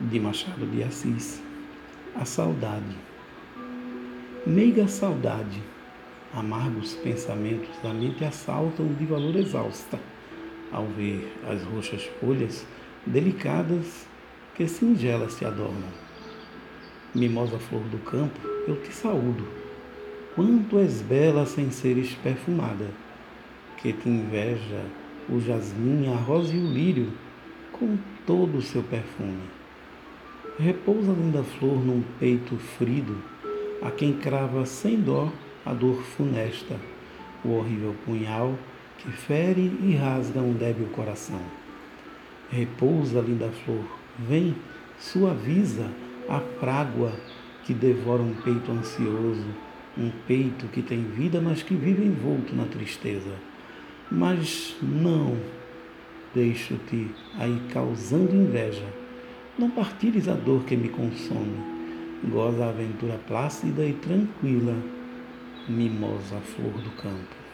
de Machado de Assis. A saudade. Meiga saudade. Amargos pensamentos da mente assaltam de valor exausta ao ver as roxas folhas delicadas que singelas te adornam. Mimosa flor do campo, eu te saúdo. Quanto és bela sem seres perfumada, que te inveja o jasmim, a rosa e o lírio com todo o seu perfume. Repousa linda flor num peito frido, a quem crava sem dó a dor funesta, o horrível punhal que fere e rasga um débil coração. Repousa, linda flor, vem, suaviza a frágua que devora um peito ansioso, um peito que tem vida, mas que vive envolto na tristeza. Mas não deixo-te aí causando inveja não partilhes a dor que me consome. Goza a aventura plácida e tranquila, mimosa flor do campo.